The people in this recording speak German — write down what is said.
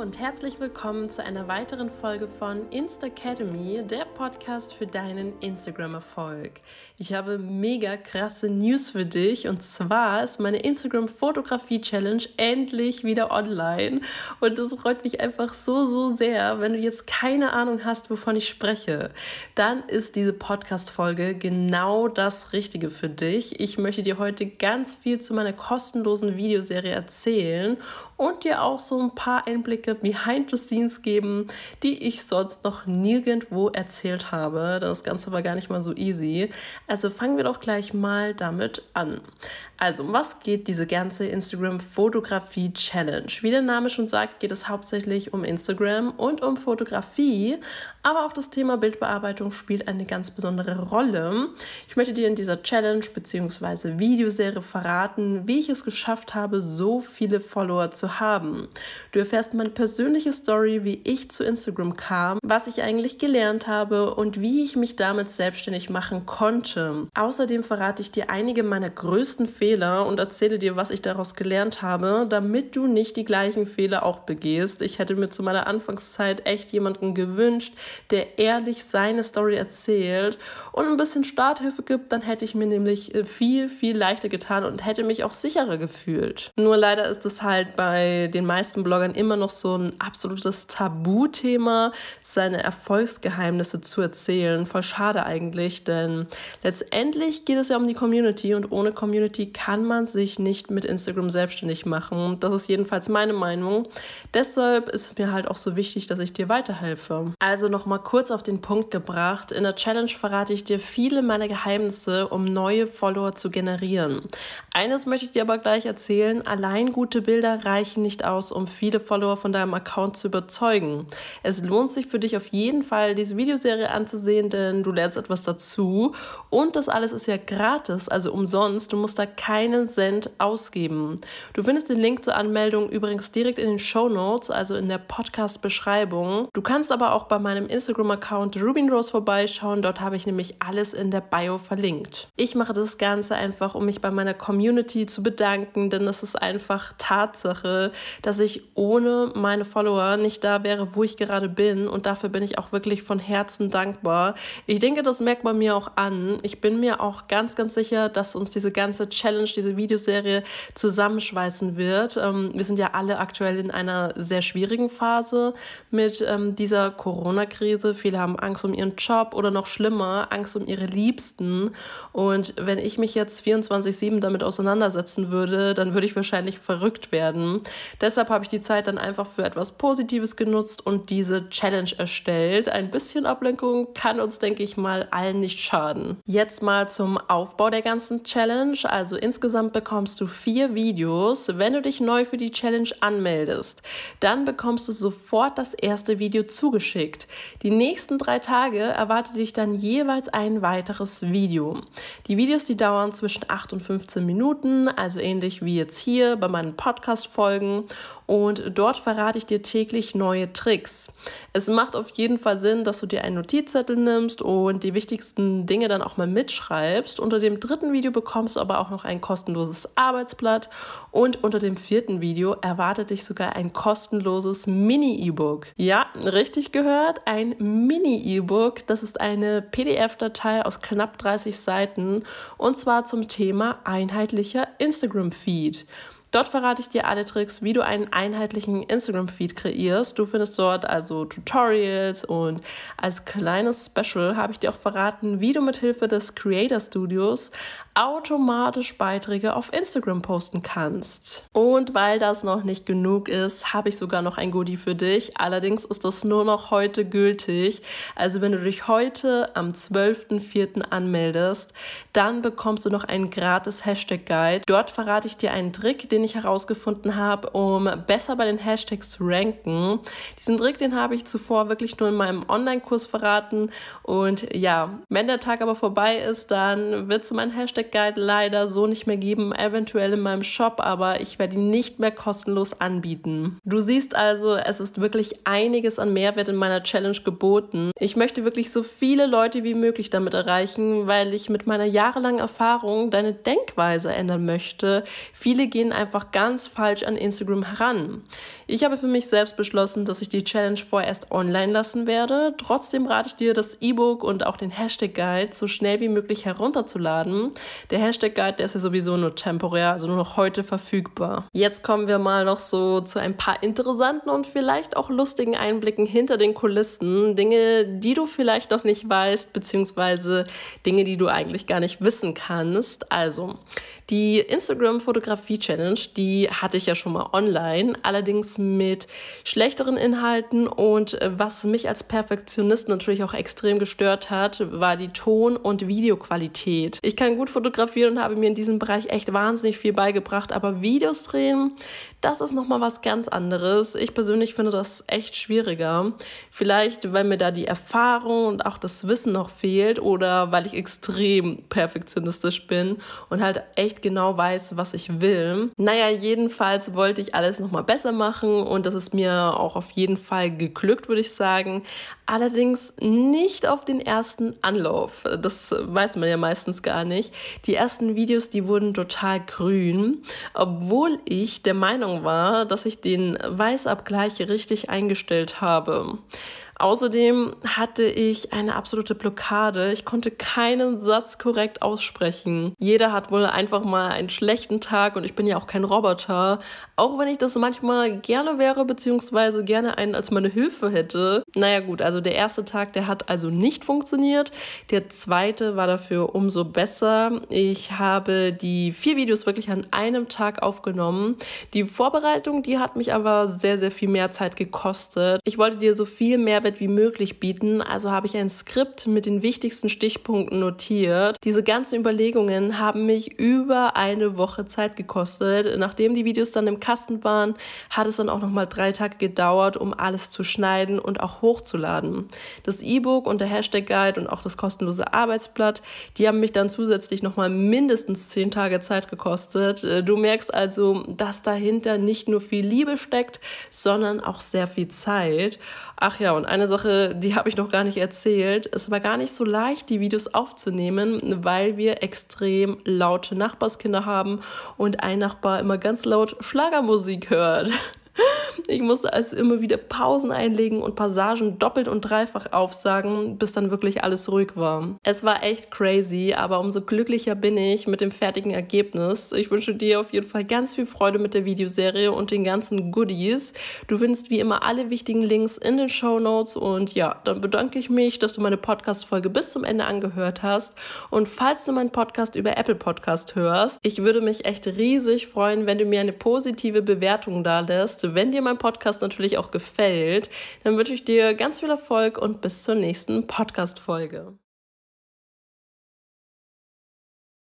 und herzlich willkommen zu einer weiteren Folge von Insta Academy, der Podcast für deinen Instagram-Erfolg. Ich habe mega krasse News für dich und zwar ist meine Instagram-Fotografie-Challenge endlich wieder online und das freut mich einfach so, so sehr. Wenn du jetzt keine Ahnung hast, wovon ich spreche, dann ist diese Podcast-Folge genau das Richtige für dich. Ich möchte dir heute ganz viel zu meiner kostenlosen Videoserie erzählen und dir auch so ein paar Einblicke behind the scenes geben, die ich sonst noch nirgendwo erzählt habe. Das Ganze war gar nicht mal so easy. Also fangen wir doch gleich mal damit an. Also, um was geht diese ganze Instagram-Fotografie-Challenge? Wie der Name schon sagt, geht es hauptsächlich um Instagram und um Fotografie, aber auch das Thema Bildbearbeitung spielt eine ganz besondere Rolle. Ich möchte dir in dieser Challenge bzw. Videoserie verraten, wie ich es geschafft habe, so viele Follower zu haben. Du erfährst meine persönliche Story, wie ich zu Instagram kam, was ich eigentlich gelernt habe und wie ich mich damit selbstständig machen konnte. Außerdem verrate ich dir einige meiner größten Fehler Fehler und erzähle dir, was ich daraus gelernt habe, damit du nicht die gleichen Fehler auch begehst. Ich hätte mir zu meiner Anfangszeit echt jemanden gewünscht, der ehrlich seine Story erzählt und ein bisschen Starthilfe gibt, dann hätte ich mir nämlich äh, viel, viel leichter getan und hätte mich auch sicherer gefühlt. Nur leider ist es halt bei den meisten Bloggern immer noch so ein absolutes Tabuthema, seine Erfolgsgeheimnisse zu erzählen. Voll schade eigentlich, denn letztendlich geht es ja um die Community und ohne Community kann man sich nicht mit Instagram selbstständig machen. Das ist jedenfalls meine Meinung. Deshalb ist es mir halt auch so wichtig, dass ich dir weiterhelfe. Also nochmal kurz auf den Punkt gebracht. In der Challenge verrate ich dir viele meiner Geheimnisse, um neue Follower zu generieren. Eines möchte ich dir aber gleich erzählen. Allein gute Bilder reichen nicht aus, um viele Follower von deinem Account zu überzeugen. Es lohnt sich für dich auf jeden Fall, diese Videoserie anzusehen, denn du lernst etwas dazu. Und das alles ist ja gratis, also umsonst. Du musst da keine keinen Cent ausgeben. Du findest den Link zur Anmeldung übrigens direkt in den Show Notes, also in der Podcast-Beschreibung. Du kannst aber auch bei meinem Instagram-Account Rubinrose vorbeischauen. Dort habe ich nämlich alles in der Bio verlinkt. Ich mache das Ganze einfach, um mich bei meiner Community zu bedanken, denn es ist einfach Tatsache, dass ich ohne meine Follower nicht da wäre, wo ich gerade bin. Und dafür bin ich auch wirklich von Herzen dankbar. Ich denke, das merkt man mir auch an. Ich bin mir auch ganz, ganz sicher, dass uns diese ganze Challenge Challenge, diese Videoserie zusammenschweißen wird. Ähm, wir sind ja alle aktuell in einer sehr schwierigen Phase mit ähm, dieser Corona-Krise. Viele haben Angst um ihren Job oder noch schlimmer, Angst um ihre Liebsten. Und wenn ich mich jetzt 24-7 damit auseinandersetzen würde, dann würde ich wahrscheinlich verrückt werden. Deshalb habe ich die Zeit dann einfach für etwas Positives genutzt und diese Challenge erstellt. Ein bisschen Ablenkung kann uns, denke ich mal, allen nicht schaden. Jetzt mal zum Aufbau der ganzen Challenge. Also Insgesamt bekommst du vier Videos. Wenn du dich neu für die Challenge anmeldest, dann bekommst du sofort das erste Video zugeschickt. Die nächsten drei Tage erwartet dich dann jeweils ein weiteres Video. Die Videos, die dauern zwischen 8 und 15 Minuten, also ähnlich wie jetzt hier bei meinen Podcast-Folgen und dort verrate ich dir täglich neue Tricks. Es macht auf jeden Fall Sinn, dass du dir einen Notizzettel nimmst und die wichtigsten Dinge dann auch mal mitschreibst. Unter dem dritten Video bekommst du aber auch noch ein kostenloses Arbeitsblatt und unter dem vierten Video erwartet dich sogar ein kostenloses Mini-E-Book. Ja, richtig gehört, ein Mini-E-Book. Das ist eine PDF-Datei aus knapp 30 Seiten und zwar zum Thema einheitlicher Instagram-Feed. Dort verrate ich dir alle Tricks, wie du einen einheitlichen Instagram-Feed kreierst. Du findest dort also Tutorials und als kleines Special habe ich dir auch verraten, wie du mit Hilfe des Creator Studios automatisch Beiträge auf Instagram posten kannst. Und weil das noch nicht genug ist, habe ich sogar noch ein Goodie für dich. Allerdings ist das nur noch heute gültig. Also wenn du dich heute am 12.04. anmeldest, dann bekommst du noch einen gratis Hashtag Guide. Dort verrate ich dir einen Trick, den ich herausgefunden habe, um besser bei den Hashtags zu ranken. Diesen Trick, den habe ich zuvor wirklich nur in meinem Online-Kurs verraten. Und ja, wenn der Tag aber vorbei ist, dann wird es um einen Hashtag Hashtag Guide leider so nicht mehr geben, eventuell in meinem Shop, aber ich werde ihn nicht mehr kostenlos anbieten. Du siehst also, es ist wirklich einiges an Mehrwert in meiner Challenge geboten. Ich möchte wirklich so viele Leute wie möglich damit erreichen, weil ich mit meiner jahrelangen Erfahrung deine Denkweise ändern möchte. Viele gehen einfach ganz falsch an Instagram heran. Ich habe für mich selbst beschlossen, dass ich die Challenge vorerst online lassen werde. Trotzdem rate ich dir, das E-Book und auch den Hashtag Guide so schnell wie möglich herunterzuladen. Der Hashtag Guide, der ist ja sowieso nur temporär, also nur noch heute verfügbar. Jetzt kommen wir mal noch so zu ein paar interessanten und vielleicht auch lustigen Einblicken hinter den Kulissen. Dinge, die du vielleicht noch nicht weißt, beziehungsweise Dinge, die du eigentlich gar nicht wissen kannst. Also, die Instagram-Fotografie-Challenge, die hatte ich ja schon mal online, allerdings mit schlechteren Inhalten und äh, was mich als Perfektionist natürlich auch extrem gestört hat, war die Ton- und Videoqualität. Ich kann gut fotografieren und habe mir in diesem Bereich echt wahnsinnig viel beigebracht, aber Videos drehen, das ist nochmal was ganz anderes. Ich persönlich finde das echt schwieriger. Vielleicht, weil mir da die Erfahrung und auch das Wissen noch fehlt oder weil ich extrem perfektionistisch bin und halt echt genau weiß, was ich will. Naja, jedenfalls wollte ich alles nochmal besser machen und das ist mir auch auf jeden Fall geglückt, würde ich sagen. Allerdings nicht auf den ersten Anlauf. Das weiß man ja meistens gar nicht. Die ersten Videos, die wurden total grün, obwohl ich der Meinung war, dass ich den Weißabgleich richtig eingestellt habe. Außerdem hatte ich eine absolute Blockade. Ich konnte keinen Satz korrekt aussprechen. Jeder hat wohl einfach mal einen schlechten Tag und ich bin ja auch kein Roboter. Auch wenn ich das manchmal gerne wäre, beziehungsweise gerne einen als meine Hilfe hätte. Naja gut, also der erste Tag, der hat also nicht funktioniert. Der zweite war dafür umso besser. Ich habe die vier Videos wirklich an einem Tag aufgenommen. Die Vorbereitung, die hat mich aber sehr, sehr viel mehr Zeit gekostet. Ich wollte dir so viel Mehrwert Mehrwert wie möglich bieten. Also habe ich ein Skript mit den wichtigsten Stichpunkten notiert. Diese ganzen Überlegungen haben mich über eine Woche Zeit gekostet. Nachdem die Videos dann im Kasten waren, hat es dann auch noch mal drei Tage gedauert, um alles zu schneiden und auch hochzuladen. Das E-Book und der Hashtag Guide und auch das kostenlose Arbeitsblatt, die haben mich dann zusätzlich noch mal mindestens zehn Tage Zeit gekostet. Du merkst also, dass dahinter nicht nur viel Liebe steckt, sondern auch sehr viel Zeit. Ach ja, und eine Sache, die habe ich noch gar nicht erzählt. Es war gar nicht so leicht, die Videos aufzunehmen, weil wir extrem laute Nachbarskinder haben und ein Nachbar immer ganz laut Schlagermusik hört. Ich musste also immer wieder Pausen einlegen und Passagen doppelt und dreifach aufsagen, bis dann wirklich alles ruhig war. Es war echt crazy, aber umso glücklicher bin ich mit dem fertigen Ergebnis. Ich wünsche dir auf jeden Fall ganz viel Freude mit der Videoserie und den ganzen Goodies. Du findest wie immer alle wichtigen Links in den Show Notes und ja, dann bedanke ich mich, dass du meine Podcast-Folge bis zum Ende angehört hast. Und falls du meinen Podcast über Apple Podcast hörst, ich würde mich echt riesig freuen, wenn du mir eine positive Bewertung da lässt. Wenn dir mein Podcast natürlich auch gefällt, dann wünsche ich dir ganz viel Erfolg und bis zur nächsten Podcast-Folge.